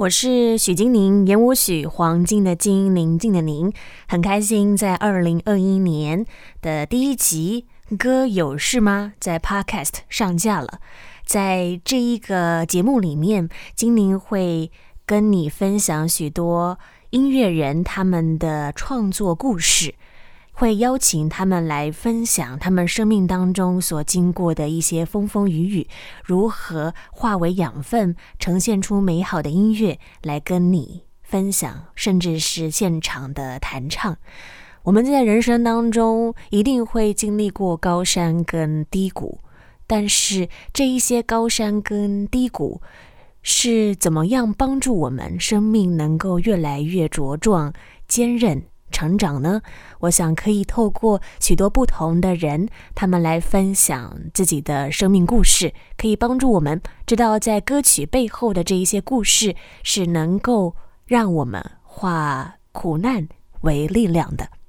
我是许金宁，言无许，黄金的金，宁静的宁，很开心在二零二一年的第一集《歌有事吗》在 Podcast 上架了。在这一个节目里面，金宁会跟你分享许多音乐人他们的创作故事。会邀请他们来分享他们生命当中所经过的一些风风雨雨，如何化为养分，呈现出美好的音乐来跟你分享，甚至是现场的弹唱。我们在人生当中一定会经历过高山跟低谷，但是这一些高山跟低谷是怎么样帮助我们生命能够越来越茁壮、坚韧？成长呢？我想可以透过许多不同的人，他们来分享自己的生命故事，可以帮助我们知道，在歌曲背后的这一些故事是能够让我们化苦难为力量的。